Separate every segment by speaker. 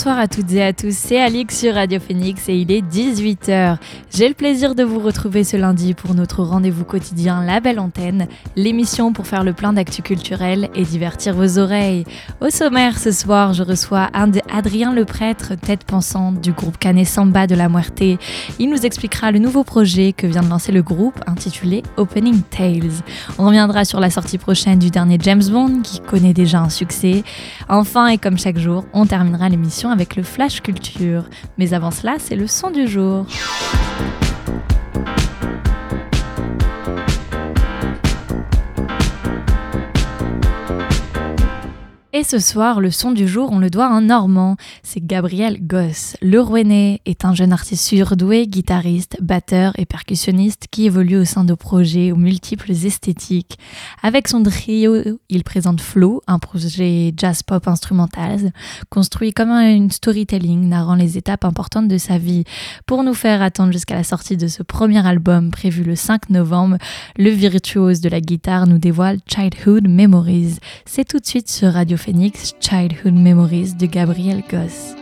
Speaker 1: Bonsoir à toutes et à tous, c'est Alix sur Radio Phoenix et il est 18h. J'ai le plaisir de vous retrouver ce lundi pour notre rendez-vous quotidien La Belle Antenne, l'émission pour faire le plein d'actu culturel et divertir vos oreilles. Au sommaire ce soir, je reçois Adrien le prêtre, tête pensante du groupe Canet Samba de la Muerte. Il nous expliquera le nouveau projet que vient de lancer le groupe intitulé Opening Tales. On reviendra sur la sortie prochaine du dernier James Bond qui connaît déjà un succès. Enfin et comme chaque jour, on terminera l'émission avec le Flash Culture. Mais avant cela, c'est le son du jour. Et ce soir, le son du jour, on le doit à un Normand. C'est Gabriel Goss. Le Rouennais est un jeune artiste surdoué, guitariste, batteur et percussionniste qui évolue au sein de projets aux multiples esthétiques. Avec son trio, il présente Flow, un projet jazz pop instrumental, construit comme un storytelling narrant les étapes importantes de sa vie. Pour nous faire attendre jusqu'à la sortie de ce premier album prévu le 5 novembre, le virtuose de la guitare nous dévoile Childhood Memories. C'est tout de suite sur Radio Phoenix Childhood Memories de Gabriel Goss.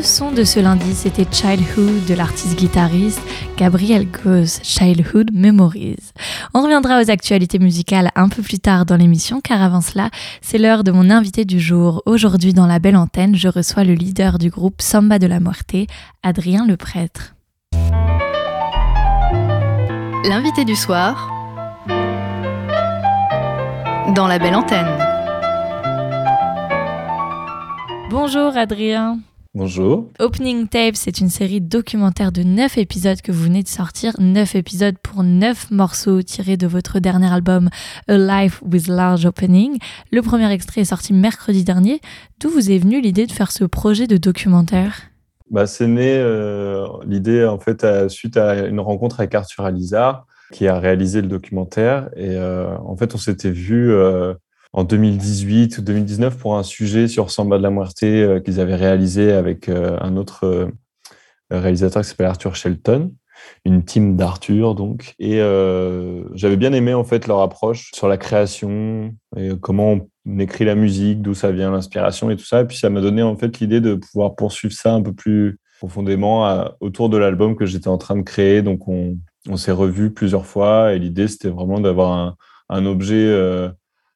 Speaker 1: Le son de ce lundi, c'était Childhood de l'artiste guitariste Gabriel Goss, Childhood Memories. On reviendra aux actualités musicales un peu plus tard dans l'émission, car avant cela, c'est l'heure de mon invité du jour. Aujourd'hui, dans la belle antenne, je reçois le leader du groupe Samba de la Muerte, Adrien le Prêtre.
Speaker 2: L'invité du soir dans la belle antenne.
Speaker 1: Bonjour Adrien.
Speaker 3: Bonjour.
Speaker 1: Opening Tape, c'est une série documentaire de 9 épisodes que vous venez de sortir. 9 épisodes pour 9 morceaux tirés de votre dernier album A Life with Large Opening. Le premier extrait est sorti mercredi dernier. D'où vous est venue l'idée de faire ce projet de documentaire?
Speaker 3: Bah, C'est né euh, l'idée en fait suite à une rencontre avec Arthur Alizar qui a réalisé le documentaire. Et euh, en fait, on s'était vu euh, en 2018 ou 2019 pour un sujet sur Samba de la Muerte euh, qu'ils avaient réalisé avec euh, un autre euh, réalisateur qui s'appelle Arthur Shelton, une team d'Arthur donc. Et j'avais bien aimé en fait leur approche sur la création et comment on écrit la musique, d'où ça vient l'inspiration et tout ça. Et puis ça m'a donné en fait l'idée de pouvoir poursuivre ça un peu plus profondément autour de l'album que j'étais en train de créer. Donc on, s'est revus plusieurs fois et l'idée c'était vraiment d'avoir un objet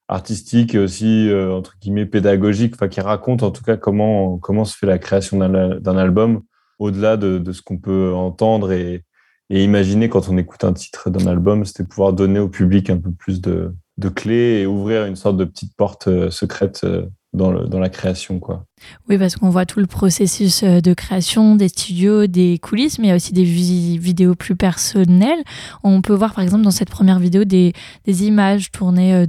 Speaker 3: artistique et aussi euh, entre guillemets pédagogique, enfin qui raconte en tout cas comment comment se fait la création d'un album au-delà de, ce qu'on peut entendre et, imaginer quand on écoute un titre d'un album, c'était pouvoir donner au public un peu plus de, clés et ouvrir une sorte de petite porte euh, secrète euh, dans, la création. Quoi.
Speaker 1: Oui, parce qu'on voit tout le processus de création des studios, des coulisses, mais il y a aussi des vidéos plus personnelles. On peut voir par exemple dans cette première vidéo des images tournées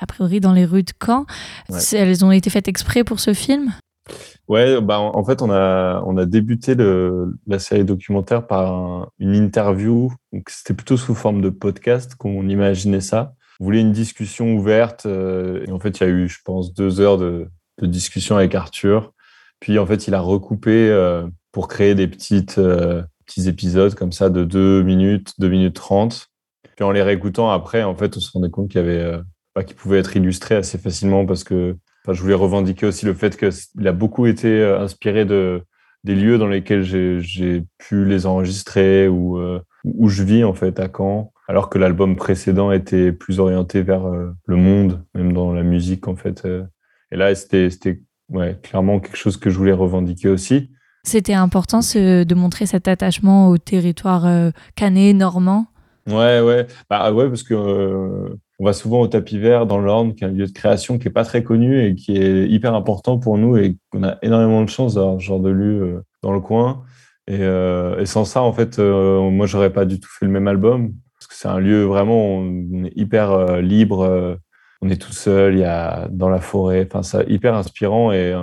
Speaker 1: a priori dans les rues de Caen. Elles ont été faites exprès pour ce film?
Speaker 3: Ouais, bah en fait, on a, on a débuté le, la série documentaire par une interview. C'était plutôt sous forme de podcast qu'on imaginait ça. On voulait une discussion ouverte. Euh, et en fait, il y a eu, je pense, deux heures de, de, discussion avec Arthur. Puis, en fait, il a recoupé euh, pour créer des petites, euh, petits épisodes comme ça de 2 minutes, 2 minutes 30. Puis, en les réécoutant après, en fait, on se rendait compte qu'il y avait qui pouvait être illustré assez facilement parce que je voulais revendiquer aussi le fait qu'il a beaucoup été euh, inspiré de, des lieux dans lesquels j'ai pu les enregistrer ou euh, où je vis en fait à Caen, alors que l'album précédent était plus orienté vers euh, le monde, même dans la musique en fait. Et là, c'était ouais, clairement quelque chose que je voulais revendiquer aussi.
Speaker 1: C'était important de montrer cet attachement au territoire canet, normand?
Speaker 3: Ouais, ouais, bah ouais, parce que on va souvent au tapis vert dans l'Orne, qui est un lieu de création qui est pas très connu et qui est hyper important pour nous et qu'on a énormément de chance d'avoir ce genre de lieu euh, dans le coin. Et, euh, sans ça, en fait, euh, moi, j'aurais pas du tout fait le même album parce que c'est un lieu vraiment, on est hyper libre, on est tout seul, il y a dans la forêt, enfin, c'est hyper inspirant et,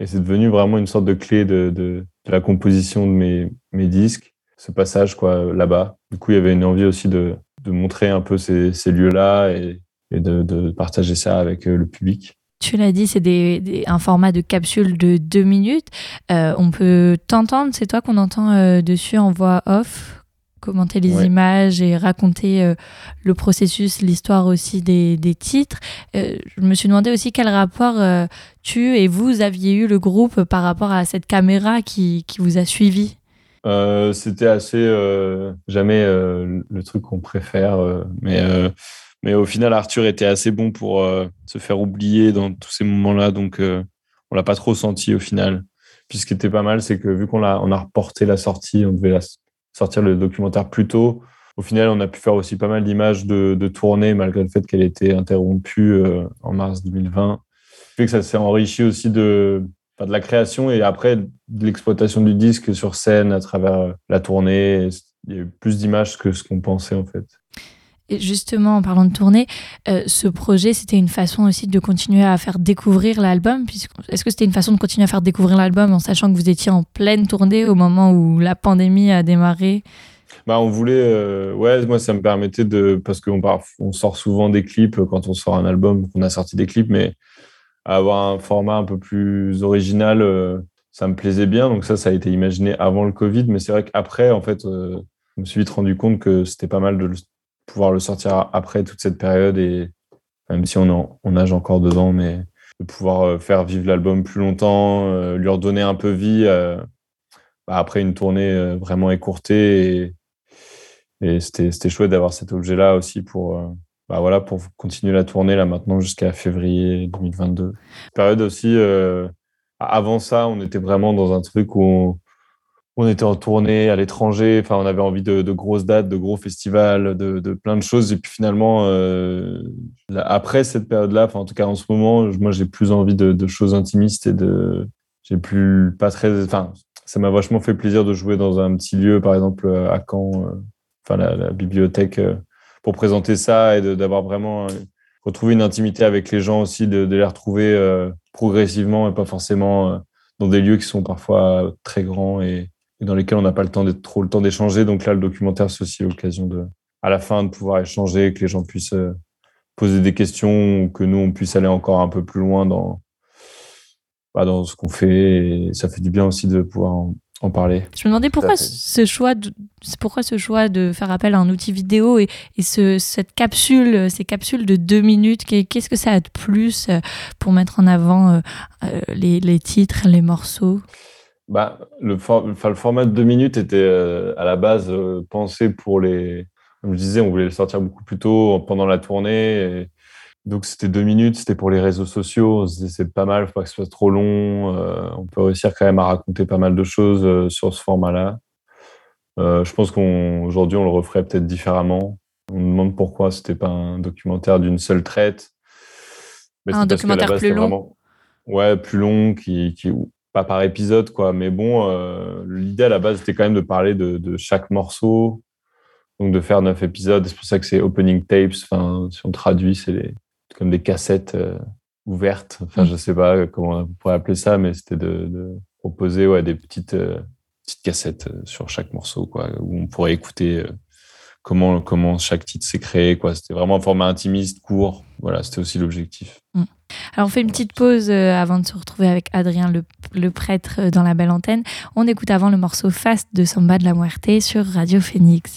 Speaker 3: et c'est devenu vraiment une sorte de clé de la composition de mes, mes disques. Ce passage, quoi, là-bas. Du coup, il y avait une envie aussi de, de montrer un peu ces, lieux-là et, de, partager ça avec euh, le public.
Speaker 1: Tu l'as dit, c'est des, un format de capsule de deux minutes. Euh, on peut t'entendre, c'est toi qu'on entend euh, dessus en voix off, commenter les images et raconter le processus, l'histoire aussi des, titres. je me suis demandé aussi quel rapport tu et vous aviez eu le groupe par rapport à cette caméra qui, qui vous a suivi.
Speaker 3: Euh, c'était assez euh, jamais euh, le truc qu'on préfère, mais mais au final Arthur était assez bon pour se faire oublier dans tous ces moments-là, donc on l'a pas trop senti au final. Puis ce qui était pas mal, c'est que vu qu'on a on a reporté la sortie, on devait sortir le documentaire plus tôt. Au final, on a pu faire aussi pas mal d'images de, de tournée malgré le fait qu'elle était interrompue en mars 2020. Fait que ça s'est enrichi aussi de de la création et après de l'exploitation du disque sur scène à travers euh, la tournée. Il y a eu plus d'images que ce qu'on pensait en fait.
Speaker 1: Et justement, en parlant de tournée, euh, ce projet, c'était une façon aussi de continuer à faire découvrir l'album. Est-ce que c'était une façon de continuer à faire découvrir l'album en sachant que vous étiez en pleine tournée au moment où la pandémie a démarré?
Speaker 3: Bah, on voulait, euh, ouais, moi ça me permettait de, parce qu'on on sort souvent des clips quand on sort un album, qu'on a sorti des clips, mais avoir un format un peu plus original, euh, ça me plaisait bien. Donc ça, ça a été imaginé avant le Covid. Mais c'est vrai qu'après, en fait, euh, je me suis vite rendu compte que c'était pas mal de pouvoir le sortir après toute cette période. Et même si on, nage encore dedans, mais de pouvoir faire vivre l'album plus longtemps, lui redonner un peu vie bah, après une tournée vraiment écourtée. Et c'était chouette d'avoir cet objet-là aussi pour, bah voilà, pour continuer la tournée là maintenant jusqu'à février 2022. Période aussi, avant ça, on était vraiment dans un truc où on était en tournée à l'étranger. Enfin, on avait envie de, grosses dates, de gros festivals, de, plein de choses. Et puis finalement, euh, après cette période-là, en tout cas en ce moment, moi, j'ai plus envie de, choses intimistes et de. J'ai plus pas très. Enfin, ça m'a vachement fait plaisir de jouer dans un petit lieu, par exemple à Caen, euh, enfin la, bibliothèque, euh, pour présenter ça et d'avoir vraiment retrouvé une intimité avec les gens aussi, de, les retrouver progressivement et pas forcément dans des lieux qui sont parfois très grands et, dans lesquels on n'a pas le temps d'être trop le temps d'échanger. Donc là, le documentaire, c'est aussi l'occasion de, à la fin, de pouvoir échanger, que les gens puissent euh, poser des questions, que nous, on puisse aller encore un peu plus loin dans, bah, dans ce qu'on fait. Et ça fait du bien aussi de pouvoir parler.
Speaker 4: Je me demandais pourquoi ce choix de, pourquoi ce choix de faire appel à un outil vidéo et, et ce, cette capsule, ces capsules de deux minutes, qu'est-ce que ça a de plus euh, pour mettre en avant euh, les, les titres, les morceaux?
Speaker 3: Bah, le, le, format de deux minutes était euh, à la base euh, pensé pour les. Comme je disais, on voulait le sortir beaucoup plus tôt pendant la tournée. Donc c'était deux minutes, c'était pour les réseaux sociaux. c'est pas mal, faut pas que ce soit trop long. Euh, on peut réussir quand même à raconter pas mal de choses sur ce format-là. je pense qu'aujourd'hui on, le referait peut-être différemment. On nous demande pourquoi c'était pas un documentaire d'une seule traite.
Speaker 4: Mais un documentaire plus long.
Speaker 3: Ouais, plus long, qui, qui, pas par épisode, quoi. Mais bon, euh, l'idée à la base, c'était quand même de parler de, chaque morceau, donc de faire neuf épisodes. C'est pour ça que c'est opening tapes. Enfin, si on traduit, c'est comme des cassettes euh, ouvertes. Enfin, mm. je sais pas comment on pourrait appeler ça, mais c'était de, proposer ouais, des petites, euh, petites cassettes sur chaque morceau, quoi, où on pourrait écouter comment, comment chaque titre s'est créé. Quoi. C'était vraiment un format intimiste, court. Voilà, c'était aussi l'objectif.
Speaker 4: Mm. Alors on fait une petite pause euh, avant de se retrouver avec Adrien le, le, prêtre euh, dans la belle antenne. On écoute avant le morceau Fast de Samba de la Muerte sur Radio Phoenix.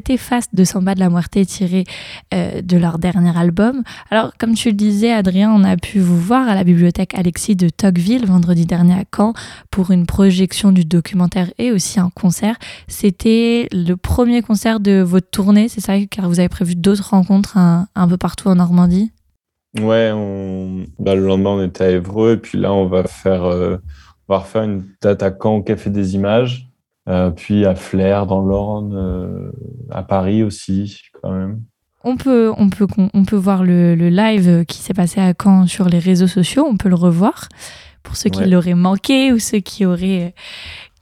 Speaker 1: C'était Fast de Samba de la Muerte tiré euh, de leur dernier album. Alors, comme tu le disais, Adrien, on a pu vous voir à la bibliothèque Alexis de Tocqueville vendredi dernier à Caen pour une projection du documentaire et aussi un concert. C'était le premier concert de votre tournée, c'est ça, car vous avez prévu d'autres rencontres un, peu partout en Normandie?
Speaker 3: Ouais. Bah, le lendemain, on était à Évreux, et puis là, on va faire, euh, on va refaire une date à Caen au Café des Images. Euh, puis à Flers dans l'Orne, euh, à Paris aussi, quand même.
Speaker 1: On peut, on peut, on peut voir le, live qui s'est passé à Caen sur les réseaux sociaux, on peut le revoir pour ceux qui l'auraient manqué ou ceux qui auraient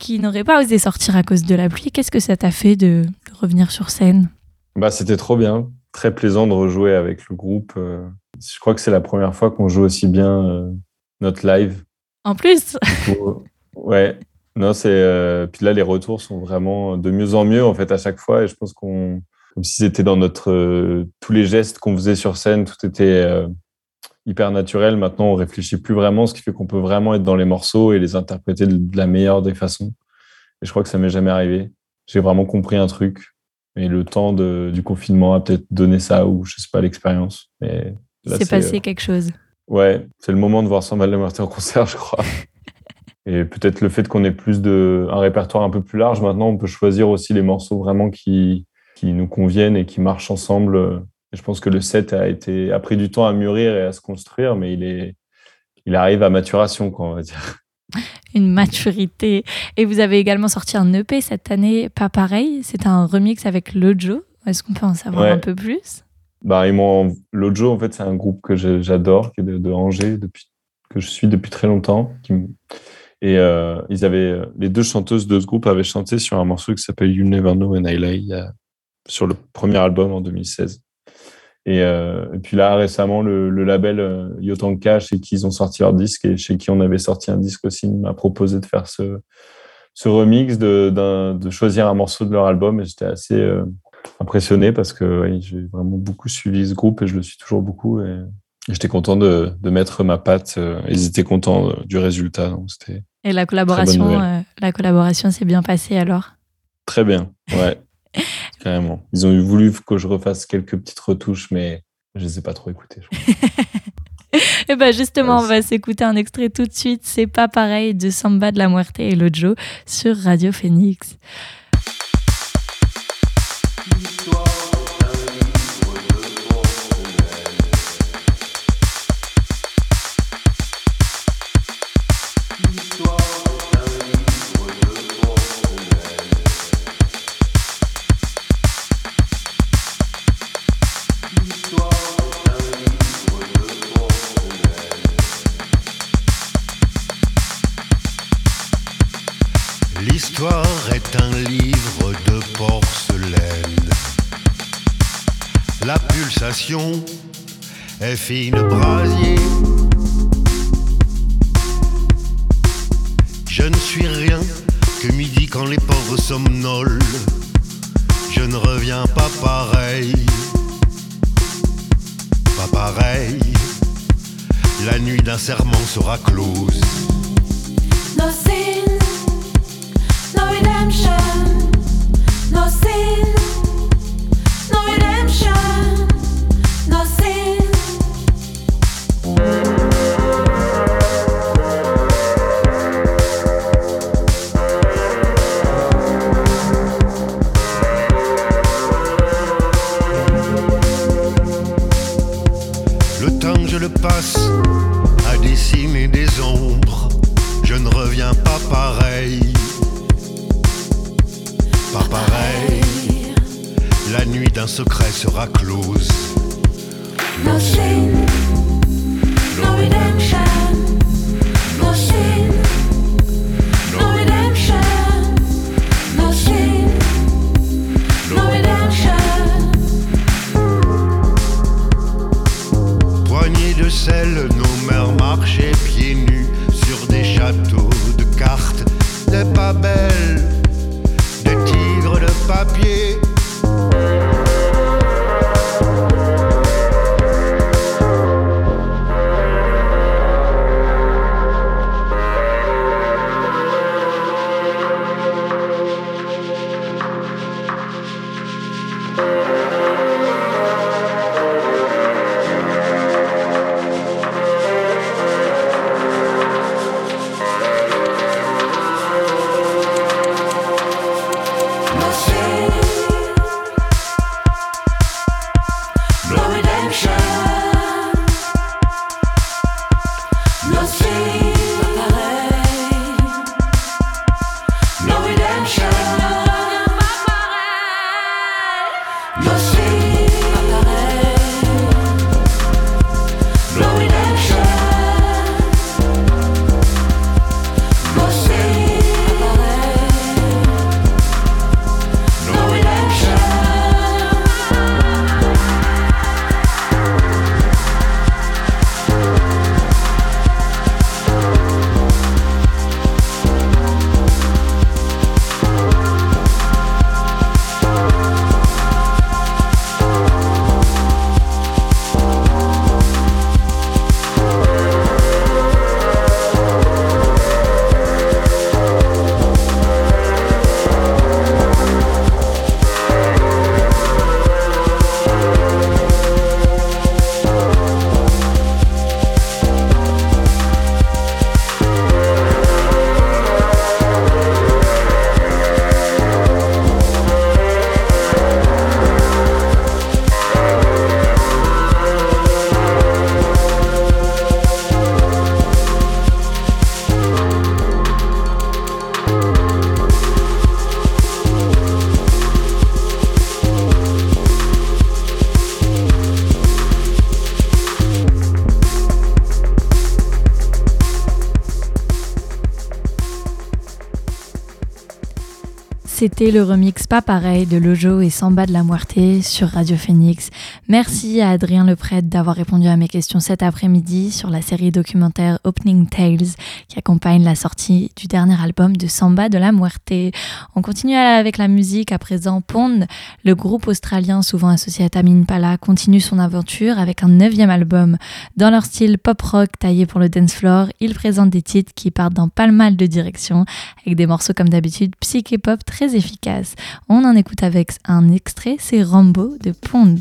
Speaker 1: qui n'auraient pas osé sortir à cause de la pluie. Qu'est-ce que ça t'a fait de, revenir sur scène?
Speaker 3: Bah, C'était trop bien, très plaisant de rejouer avec le groupe. Euh. Je crois que c'est la première fois qu'on joue aussi bien notre live.
Speaker 1: En plus?
Speaker 3: Ouais, non, c'est euh, puis là les retours sont vraiment de mieux en mieux en fait à chaque fois et je pense qu'on comme si c'était dans notre euh, tous les gestes qu'on faisait sur scène, tout était euh, hyper naturel. Maintenant, on réfléchit plus vraiment, ce qui fait qu'on peut vraiment être dans les morceaux et les interpréter de, la meilleure des façons. Et je crois que ça m'est jamais arrivé. J'ai vraiment compris un truc. Et le temps de, du confinement a peut-être donné ça ou je sais pas l'expérience. Mais
Speaker 1: c'est passé quelque chose.
Speaker 3: Ouais, c'est le moment de voir Samba de la en concert, je crois. Et peut-être le fait qu'on ait plus de, un répertoire un peu plus large, maintenant, on peut choisir aussi les morceaux vraiment qui, qui nous conviennent et qui marchent ensemble. Et je pense que le set a, été, a pris du temps à mûrir et à se construire, mais il, est, il arrive à maturation, quoi, on va dire.
Speaker 1: Une maturité. Et vous avez également sorti un EP cette année, pas pareil. C'est un remix avec Lojo. Est-ce qu'on peut en savoir un peu plus?
Speaker 3: Bah, ils Lojo, en fait, c'est un groupe que j'adore, qui est de, de, Angers, depuis, que je suis depuis très longtemps, qui, et euh, ils avaient, les deux chanteuses de ce groupe avaient chanté sur un morceau qui s'appelle You Never Know When I Lay, sur le premier album en 2016. Et, euh, et puis là, récemment, le, le label euh, Yotanka, chez qui ils ont sorti leur disque et chez qui on avait sorti un disque aussi, m'a proposé de faire ce, ce remix, de, de choisir un morceau de leur album. Et j'étais assez euh, impressionné parce que j'ai vraiment beaucoup suivi ce groupe et je le suis toujours beaucoup. Et J'étais content de, de, mettre ma patte. Euh, ils étaient contents euh, du résultat. Donc c'était
Speaker 1: Et la collaboration, euh, la collaboration s'est bien passée alors?
Speaker 3: Très bien, ouais, carrément. Ils ont voulu que je refasse quelques petites retouches, mais je ne les ai pas trop écoutées.
Speaker 1: et eh ben justement, on va s'écouter un extrait tout de suite. C'est pas pareil de Samba de la Muerte et Lojo sur Radio Phoenix.
Speaker 5: Est fine brasier. Je ne suis rien que midi quand les pauvres somnolent. Je ne reviens pas pareil. Pas pareil. La nuit d'un serment sera close. flowing
Speaker 1: c'était le remix Pas pareil de Lojo et Samba de la Muerte sur Radio Phoenix. Merci à Adrien Lepret d'avoir répondu à mes questions cet après-midi sur la série documentaire Opening Tales la sortie du dernier album de Samba de la Muerte. On continue avec la musique à présent. Pond, le groupe australien souvent associé à Tamine Pala, continue son aventure avec un neuvième album. Dans leur style pop-rock taillé pour le dance floor, ils présentent des titres qui partent dans pas mal de directions avec des morceaux comme d'habitude psyché-pop très efficace. On en écoute avec un extrait, c'est Rambo de Pond.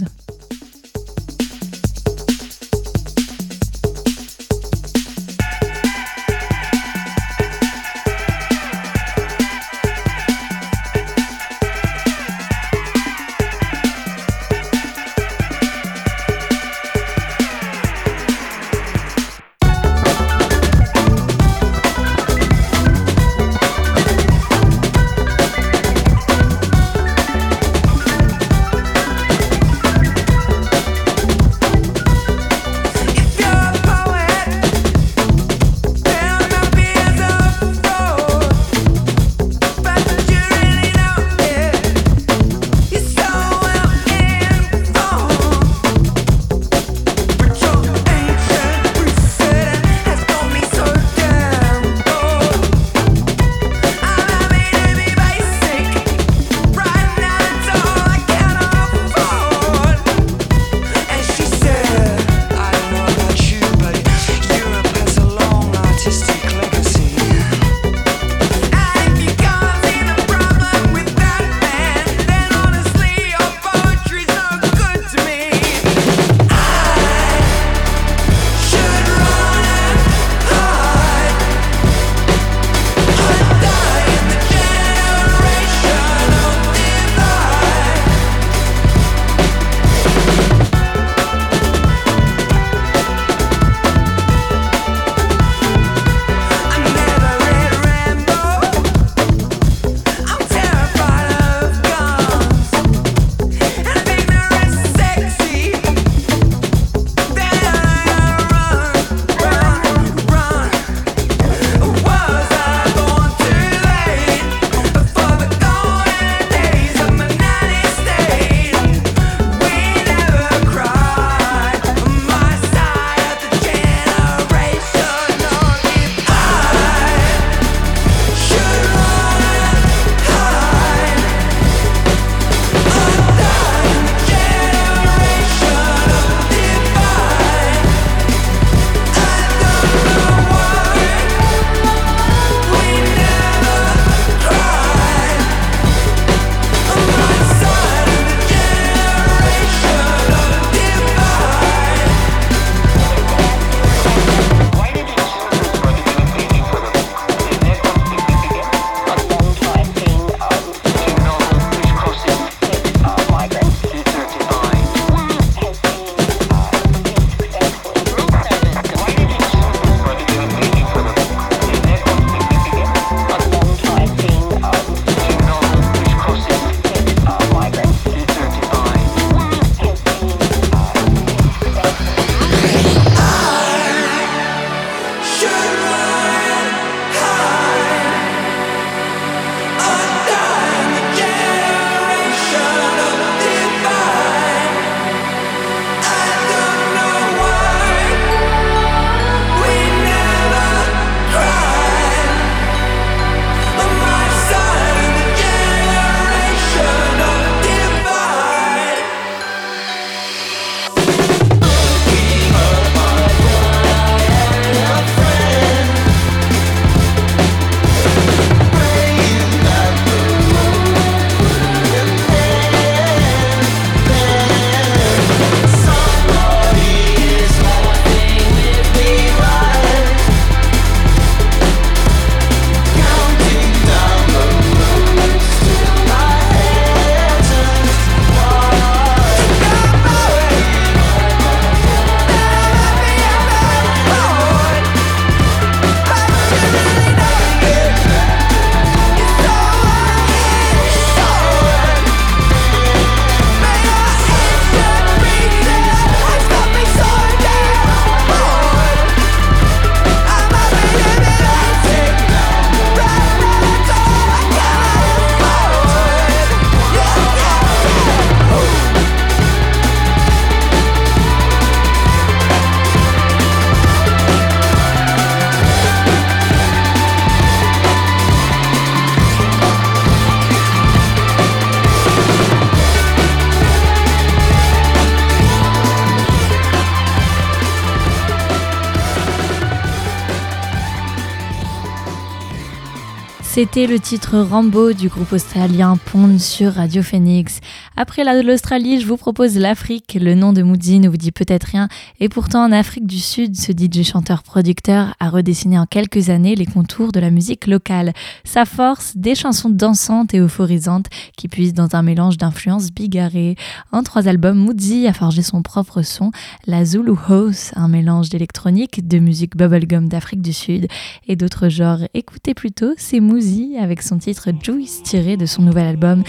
Speaker 6: C'était le titre Rambo du groupe australien Pond sur Radio Phoenix. Après l'Australie, je vous propose l'Afrique. Le nom de Moody ne vous dit peut-être rien, et pourtant en Afrique du Sud, ce DJ chanteur-producteur a redessiné en quelques années les contours de la musique locale. Sa force, des chansons dansantes et euphorisantes qui puisent dans un mélange d'influences bigarrées. En trois albums, Moody a forgé son propre son, la Zulu House, un mélange d'électronique, de musique bubblegum d'Afrique du Sud et d'autres genres. Écoutez plutôt, c'est Moody avec son titre Juice tiré de son nouvel album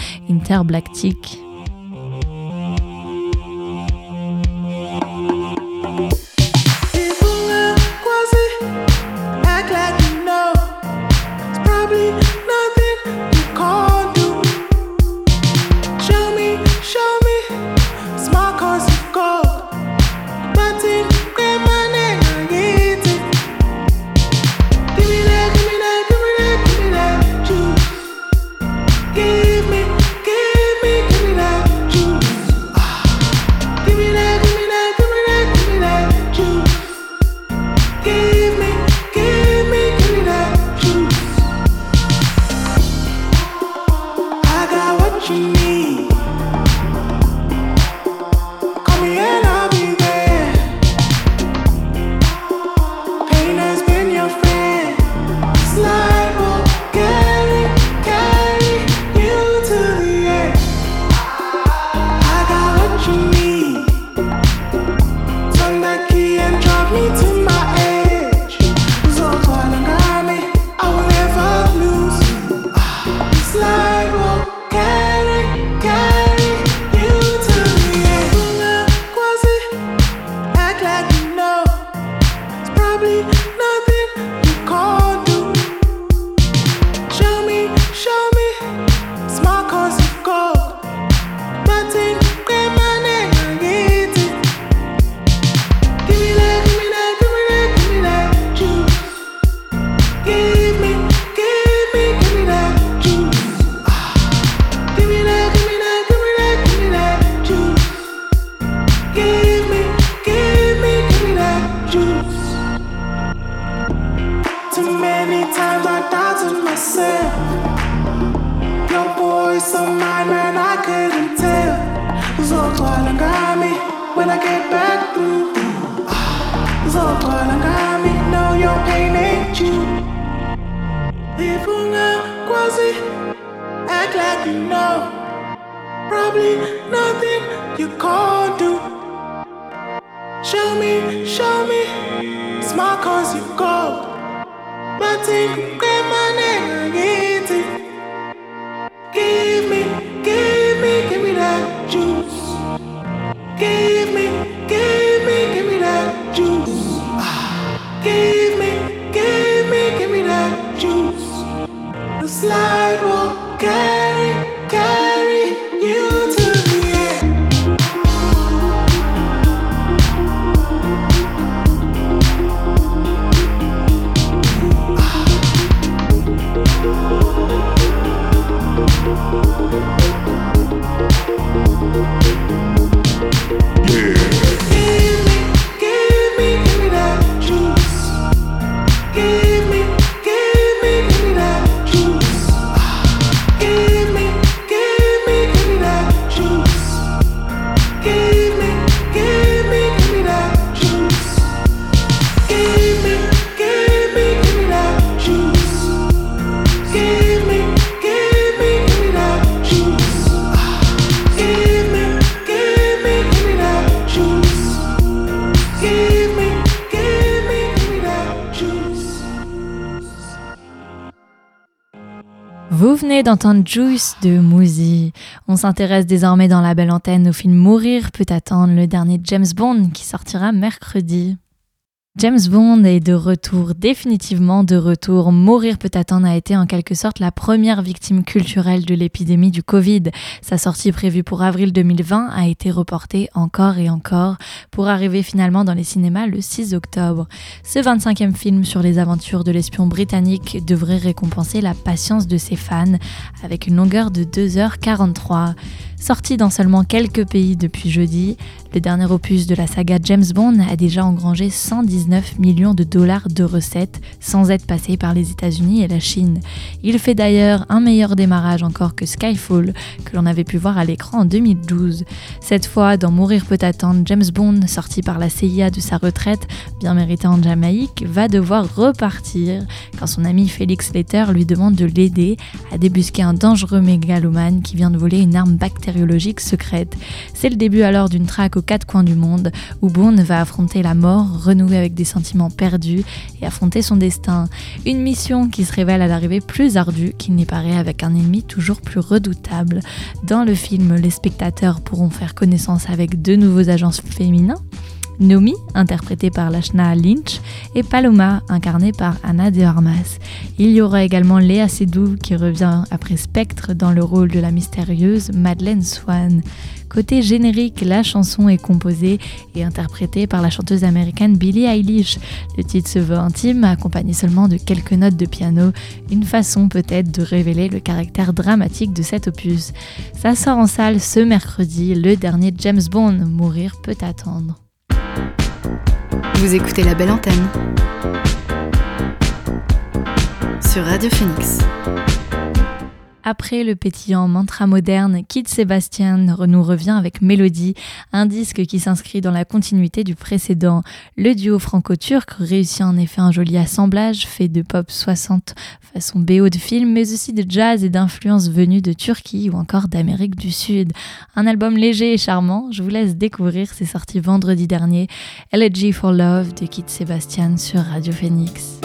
Speaker 6: D'entendre Juice de Mouzy. On s'intéresse désormais dans la belle antenne au film Mourir peut attendre, le dernier James Bond qui sortira mercredi. James Bond est de retour, définitivement de retour. Mourir peut attendre a été en quelque sorte la première victime culturelle de l'épidémie du Covid. Sa sortie prévue pour avril 2020 a été reportée encore et encore pour arriver finalement dans les cinémas le 6 octobre. Ce 25e film sur les aventures de l'espion britannique devrait récompenser la patience de ses fans avec une longueur de 2h43.
Speaker 1: Sorti dans seulement quelques pays depuis jeudi, le dernier opus de la saga James Bond a déjà engrangé 119 millions de dollars de recettes sans être passé par les États-Unis et la Chine. Il fait d'ailleurs un meilleur démarrage encore que Skyfall, que l'on avait pu voir à l'écran en 2012. Cette fois, dans Mourir peut attendre, James Bond, sorti par la CIA de sa retraite, bien méritée en Jamaïque, va devoir repartir quand son ami Félix Letter lui demande de l'aider à débusquer un dangereux mégalomane qui vient de voler une arme secrète. C'est le début alors d'une traque aux quatre coins du monde où Bond va affronter la mort, renouer avec des sentiments perdus et affronter son destin. Une mission qui se révèle à l'arrivée plus ardue qu'il n'y paraît avec un ennemi toujours plus redoutable. Dans le film, les spectateurs pourront faire connaissance avec deux nouveaux agents féminins Nomi, interprétée par Lashna Lynch, et Paloma, incarnée par Anna de Armas. Il y aura également Léa Seydoux qui revient après Spectre dans le rôle de la mystérieuse Madeleine Swan. Côté générique, la chanson est composée et interprétée par la chanteuse américaine Billie Eilish. Le titre se veut intime, accompagné seulement de quelques notes de piano, une façon peut-être de révéler le caractère dramatique de cet opus. Ça sort en salle ce mercredi, le dernier James Bond, Mourir peut attendre.
Speaker 2: Vous écoutez la belle antenne sur Radio Phoenix.
Speaker 1: Après le pétillant mantra moderne, Kid Sébastien nous revient avec Mélodie, un disque qui s'inscrit dans la continuité du précédent. Le duo franco-turc réussit en effet un joli assemblage fait de pop 60 façon BO de film, mais aussi de jazz et d'influences venues de Turquie ou encore d'Amérique du Sud. Un album léger et charmant, je vous laisse découvrir, c'est sorti vendredi dernier, Elegy for Love de Kid Sébastien sur Radio Phoenix.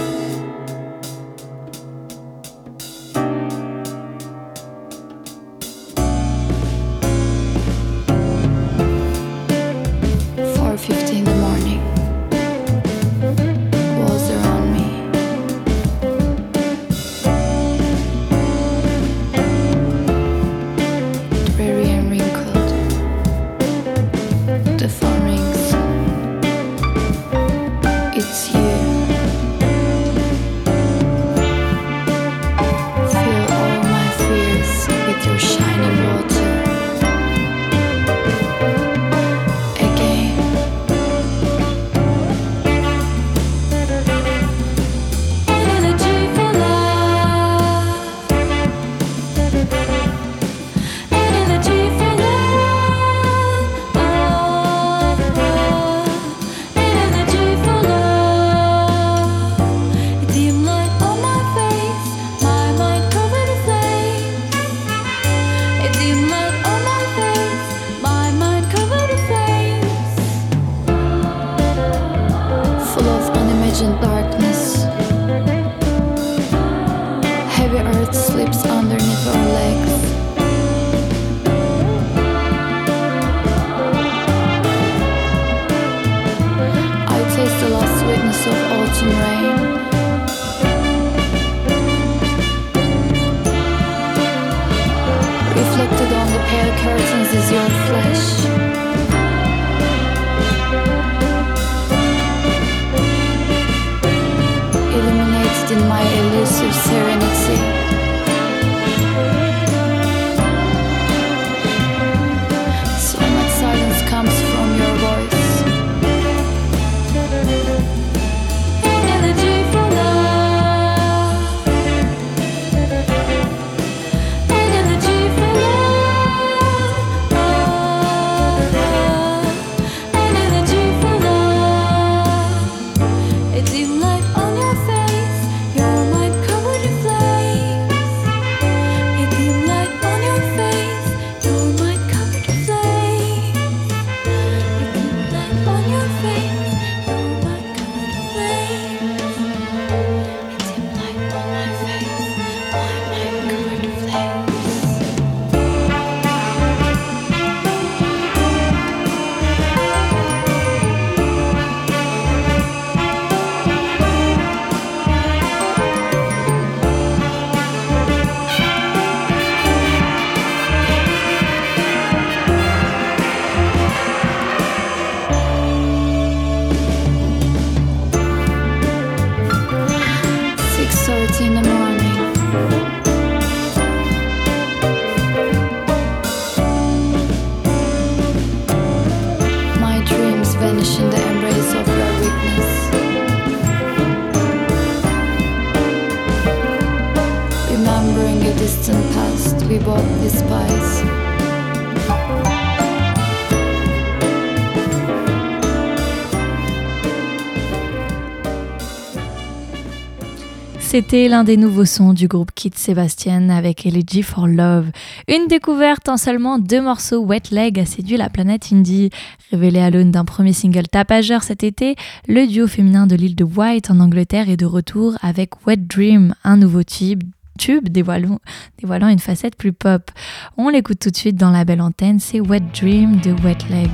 Speaker 1: C'était l'un des nouveaux sons du groupe Kid Sebastian avec Elegy for Love. Une découverte en seulement deux morceaux, Wet Leg a séduit la planète indie. Révélé à l'aune d'un premier single tapageur cet été, le duo féminin de l'île de White en Angleterre est de retour avec Wet Dream, un nouveau tube, tube dévoilant, dévoilant une facette plus pop. On l'écoute tout de suite dans la belle antenne, c'est Wet Dream de Wet Leg.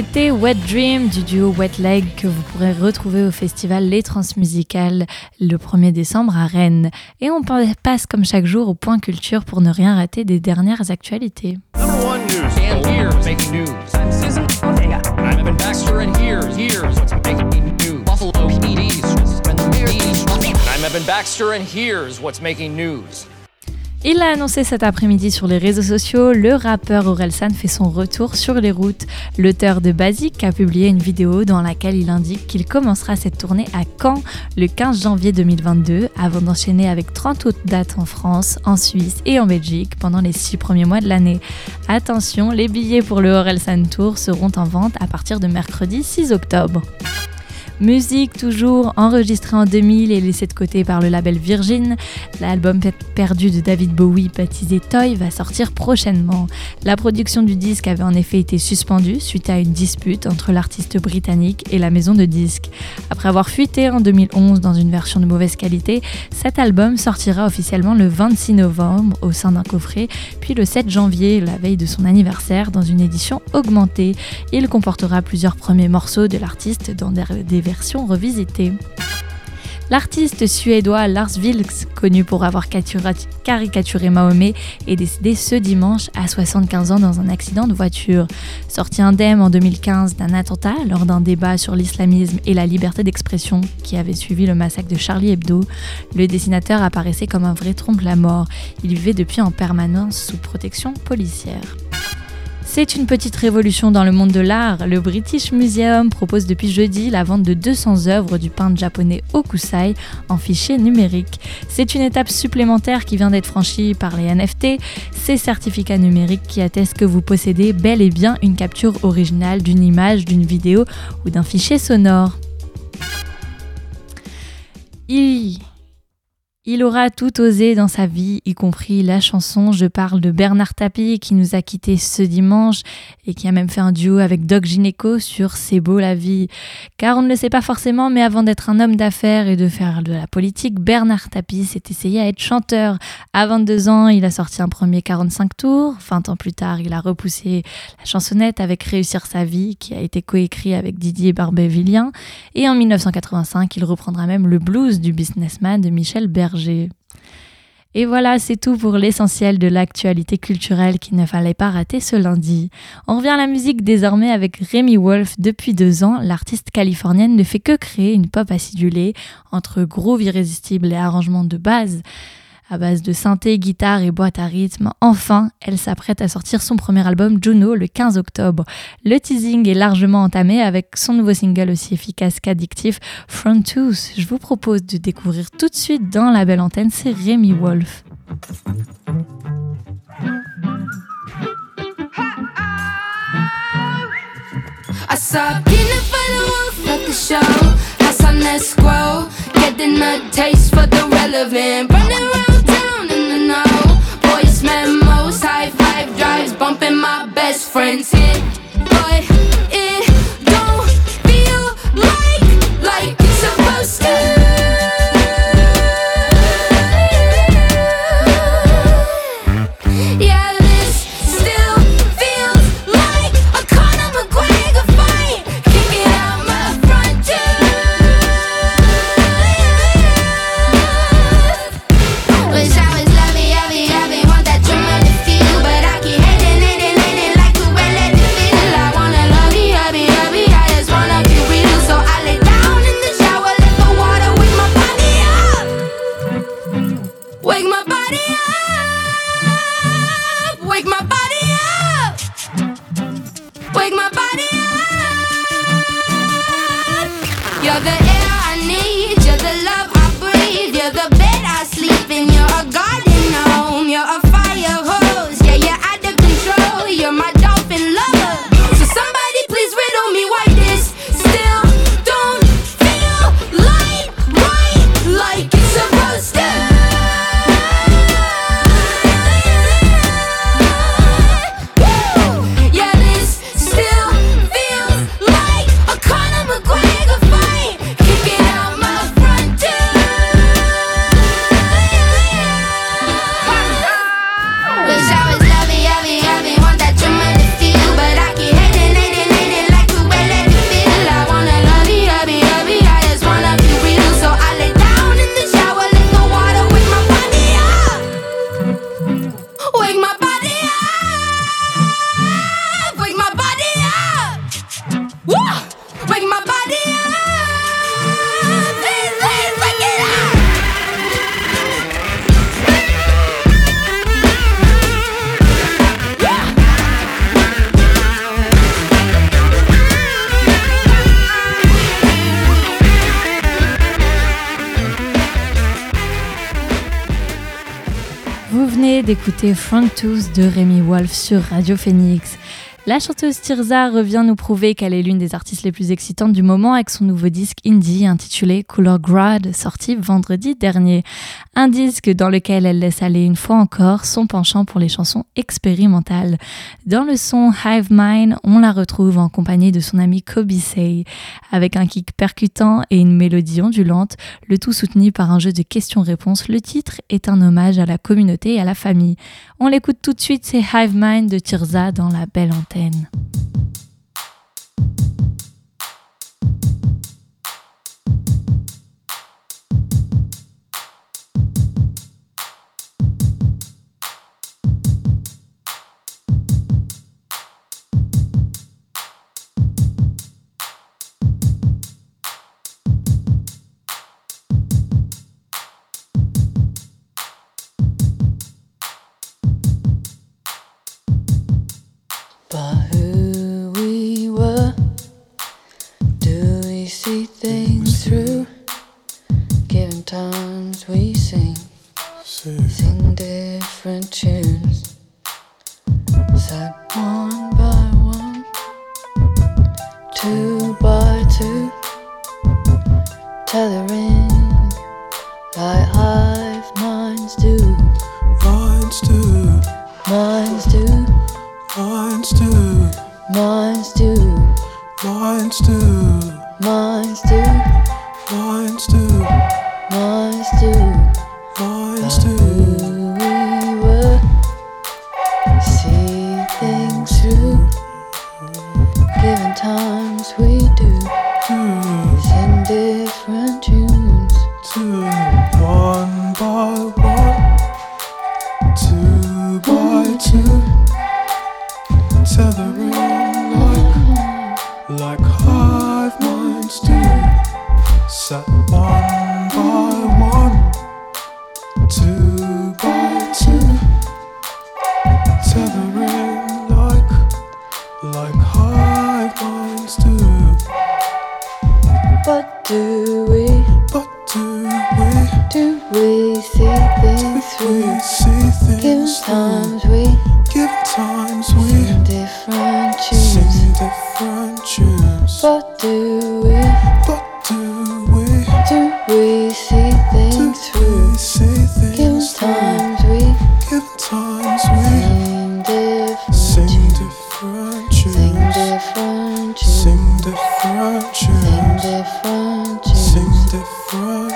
Speaker 1: C'était Wet Dream du duo Wet Leg que vous pourrez retrouver au festival Les Transmusicales le 1er décembre à Rennes. Et on passe comme chaque jour au point culture pour ne rien rater des dernières actualités.
Speaker 7: I'm Evan Baxter, and here's what's making news.
Speaker 1: Il l'a annoncé cet après-midi sur les réseaux sociaux, le rappeur Orelsan fait son retour sur les routes. L'auteur de Basic a publié une vidéo dans laquelle il indique qu'il commencera cette tournée à Caen le 15 janvier 2022 avant d'enchaîner avec 30 autres dates en France, en Suisse et en Belgique pendant les 6 premiers mois de l'année. Attention, les billets pour le Orelsan Tour seront en vente à partir de mercredi 6 octobre. Musique toujours enregistrée en 2000 et laissée de côté par le label Virgin. L'album perdu de David Bowie baptisé Toy va sortir prochainement. La production du disque avait en effet été suspendue suite à une dispute entre l'artiste britannique et la maison de disques. Après avoir fuité en 2011 dans une version de mauvaise qualité, cet album sortira officiellement le 26 novembre au sein d'un coffret, puis le 7 janvier, la veille de son anniversaire, dans une édition augmentée. Il comportera plusieurs premiers morceaux de l'artiste dans des versions revisitées. L'artiste suédois Lars Vilks, connu pour avoir caricaturé Mahomet, est décédé ce dimanche à 75 ans dans un accident de voiture. Sorti indemne en 2015 d'un attentat lors d'un débat sur l'islamisme et la liberté d'expression qui avait suivi le massacre de Charlie Hebdo, le dessinateur apparaissait comme un vrai trompe-la-mort. Il vivait depuis en permanence sous protection policière. C'est une petite révolution dans le monde de l'art. Le British Museum propose depuis jeudi la vente de 200 œuvres du peintre japonais Okusai en fichier numérique. C'est une étape supplémentaire qui vient d'être franchie par les NFT, ces certificats numériques qui attestent que vous possédez bel et bien une capture originale d'une image, d'une vidéo ou d'un fichier sonore. Il aura tout osé dans sa vie, y compris la chanson. Je parle de Bernard Tapie qui nous a quittés ce dimanche et qui a même fait un duo avec Doc Gineco sur C'est beau la vie. Car on ne le sait pas forcément, mais avant d'être un homme d'affaires et de faire de la politique, Bernard Tapie s'est essayé à être chanteur. À 22 ans, il a sorti un premier 45 tours. 20 ans plus tard, il a repoussé la chansonnette avec Réussir sa vie, qui a été coécrit avec Didier Barbet-Villien. Et en 1985, il reprendra même le blues du businessman de Michel Berger. Et voilà, c'est tout pour l'essentiel de l'actualité culturelle qu'il ne fallait pas rater ce lundi. On revient à la musique désormais avec Rémi Wolf. Depuis deux ans, l'artiste californienne ne fait que créer une pop acidulée entre groove irrésistible et arrangements de base. À base de synthé, guitare et boîte à rythme, enfin, elle s'apprête à sortir son premier album Juno le 15 octobre. Le teasing est largement entamé avec son nouveau single aussi efficace qu'addictif, Front Tooth. Je vous propose de découvrir tout de suite dans la belle antenne, c'est Rémi Wolf.
Speaker 8: Getting a taste for the relevant. Running around town in the know. Voice memos, high five drives, bumping my best friend's hit. But it Front Tooth
Speaker 1: de Rémi Wolf sur Radio Phoenix. La chanteuse Tirza revient nous prouver qu'elle est l'une des artistes les plus excitantes du moment avec son nouveau disque indie intitulé Color Grad, sorti vendredi dernier. Un disque dans lequel elle laisse aller une fois encore son penchant pour les chansons expérimentales. Dans le son Hive Mind, on la retrouve en compagnie de son ami Kobe Say, avec un kick percutant et une mélodie ondulante, le tout soutenu par un jeu de questions-réponses. Le titre est un hommage à la communauté et à la famille. On l'écoute tout de suite, c'est Hive Mind de Tirza dans la belle antenne.
Speaker 9: Catherine. See things through? Given times we sing, sing different tunes. Ooh.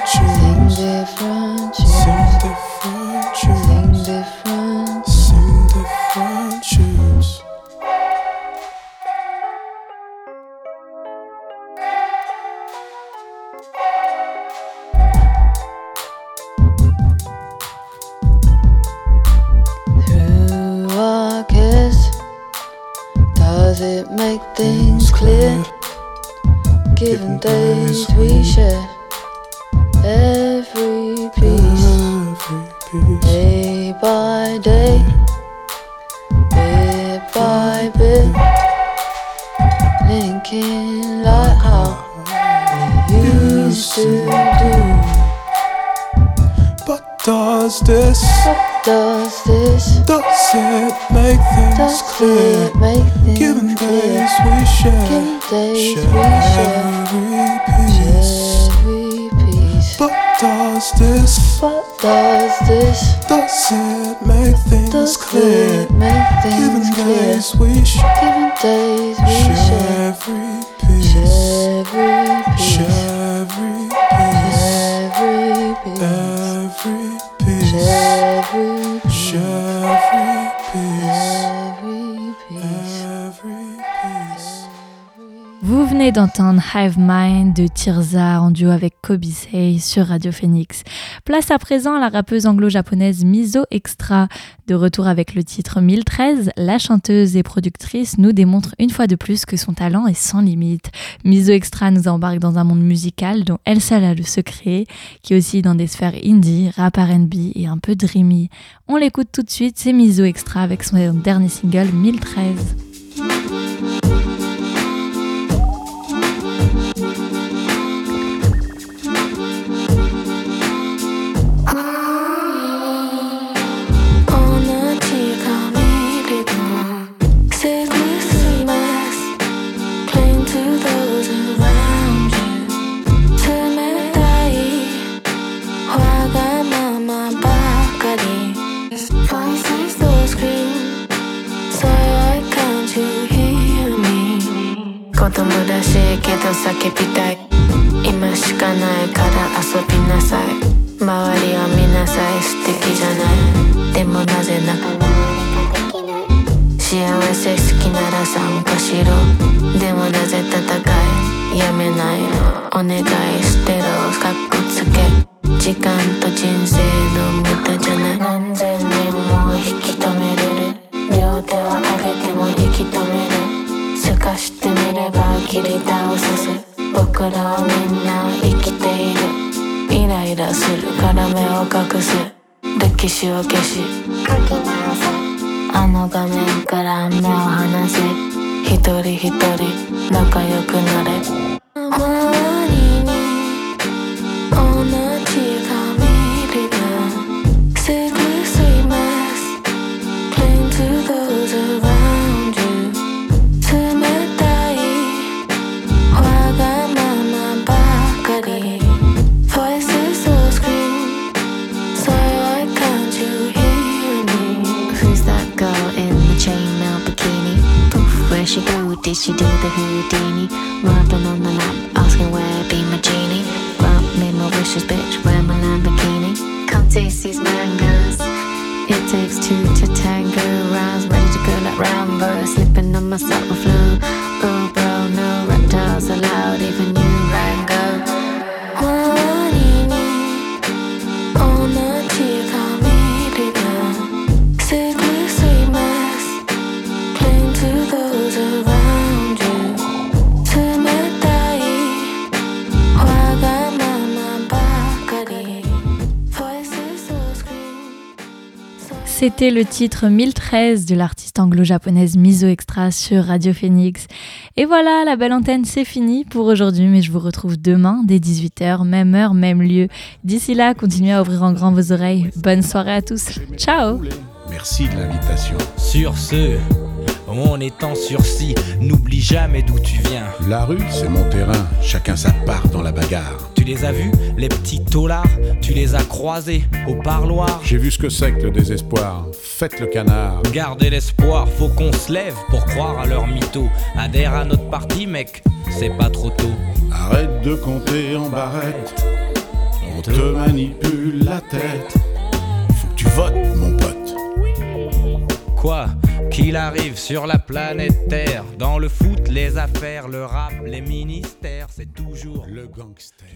Speaker 9: days we share every piece.
Speaker 10: But does this,
Speaker 9: but does this,
Speaker 10: does it make things
Speaker 9: does
Speaker 10: clear?
Speaker 9: It make things
Speaker 10: Given
Speaker 9: clear.
Speaker 10: days we
Speaker 9: Given days we
Speaker 10: share,
Speaker 9: share
Speaker 10: every piece, share every piece. Share
Speaker 11: venez d'entendre Hive Mind de Tirza en duo avec Kobisei sur Radio Phoenix. Place à présent à la rappeuse anglo-japonaise Miso Extra. De retour avec le titre 1013, la chanteuse et productrice nous démontre une fois de plus que son talent est sans limite. Miso Extra nous embarque dans un monde musical dont elle seule a le secret, qui est aussi dans des sphères indie, rap RB et un peu dreamy. On l'écoute tout de suite, c'est Miso Extra avec son dernier single 1013. Did she do the Houdini? Rubbing on the lamp, asking where be my genie. Grant me my wishes, bitch, wear my Lamborghini. Come taste these mangoes. It takes two to tango. Rounds ready to go like Rambo. Slipping on my subtle flow.
Speaker 1: C'était le titre 1013 de l'artiste anglo-japonaise Miso Extra sur Radio Phoenix. Et voilà, la belle antenne, c'est fini pour aujourd'hui, mais je vous retrouve demain dès 18h, même heure, même lieu. D'ici là, continuez à ouvrir en grand vos oreilles. Bonne soirée à tous. Ciao
Speaker 12: Merci de l'invitation.
Speaker 13: Sur ce, on est en sursis, n'oublie jamais d'où tu viens.
Speaker 12: La rue, c'est mon terrain. Chacun sa part dans la bagarre.
Speaker 13: Tu les as vus, les petits taulards Tu les as croisés au parloir?
Speaker 12: J'ai vu ce que c'est que le désespoir. Faites le canard.
Speaker 13: Gardez l'espoir, faut qu'on se lève pour croire à leur mytho. Adhère à notre parti, mec, c'est pas trop tôt.
Speaker 12: Arrête de compter en barrette. On te manipule la tête. Faut que tu votes, mon pote.
Speaker 13: Quoi? Qu'il arrive sur la planète Terre, dans le foot, les affaires, le rap, les ministères, c'est toujours
Speaker 12: Le gangster.